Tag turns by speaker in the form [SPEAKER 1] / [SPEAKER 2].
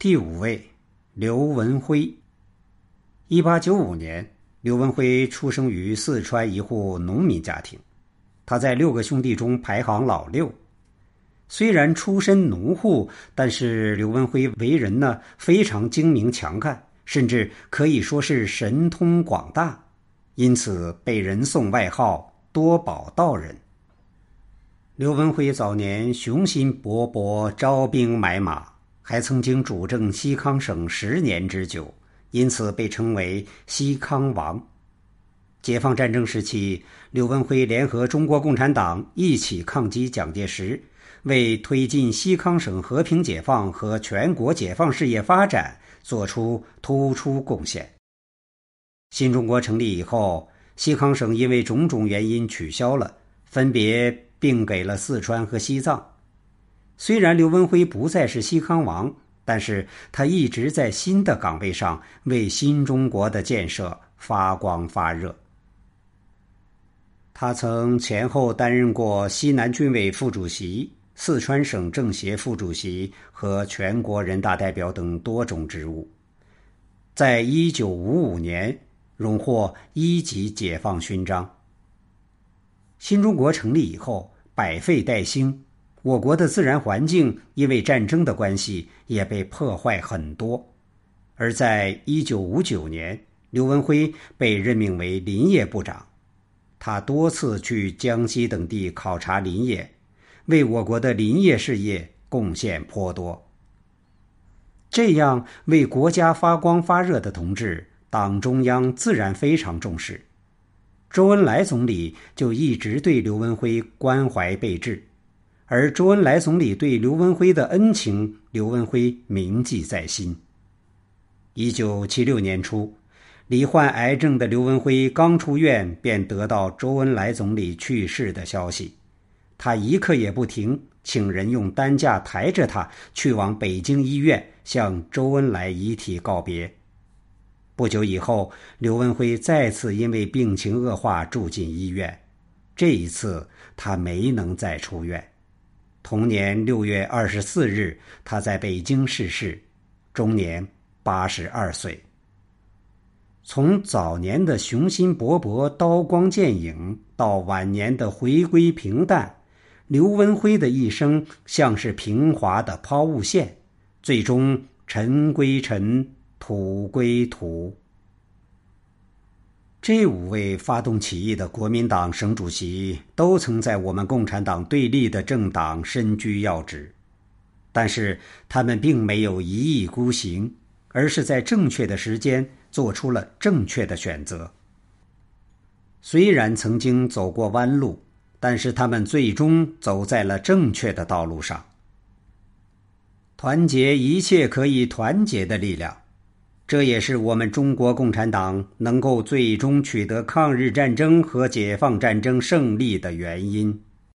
[SPEAKER 1] 第五位，刘文辉。一八九五年，刘文辉出生于四川一户农民家庭，他在六个兄弟中排行老六。虽然出身农户，但是刘文辉为人呢非常精明强干，甚至可以说是神通广大，因此被人送外号“多宝道人”。刘文辉早年雄心勃勃，招兵买马，还曾经主政西康省十年之久，因此被称为“西康王”。解放战争时期，刘文辉联合中国共产党一起抗击蒋介石。为推进西康省和平解放和全国解放事业发展作出突出贡献。新中国成立以后，西康省因为种种原因取消了，分别并给了四川和西藏。虽然刘文辉不再是西康王，但是他一直在新的岗位上为新中国的建设发光发热。他曾前后担任过西南军委副主席。四川省政协副主席和全国人大代表等多种职务，在一九五五年荣获一级解放勋章。新中国成立以后，百废待兴，我国的自然环境因为战争的关系也被破坏很多。而在一九五九年，刘文辉被任命为林业部长，他多次去江西等地考察林业。为我国的林业事业贡献颇多。这样为国家发光发热的同志，党中央自然非常重视。周恩来总理就一直对刘文辉关怀备至，而周恩来总理对刘文辉的恩情，刘文辉铭记在心。一九七六年初，罹患癌症的刘文辉刚出院，便得到周恩来总理去世的消息。他一刻也不停，请人用担架抬着他去往北京医院，向周恩来遗体告别。不久以后，刘文辉再次因为病情恶化住进医院，这一次他没能再出院。同年六月二十四日，他在北京逝世，终年八十二岁。从早年的雄心勃勃、刀光剑影，到晚年的回归平淡。刘文辉的一生像是平滑的抛物线，最终尘归尘，土归土。这五位发动起义的国民党省主席，都曾在我们共产党对立的政党身居要职，但是他们并没有一意孤行，而是在正确的时间做出了正确的选择。虽然曾经走过弯路。但是他们最终走在了正确的道路上。团结一切可以团结的力量，这也是我们中国共产党能够最终取得抗日战争和解放战争胜利的原因。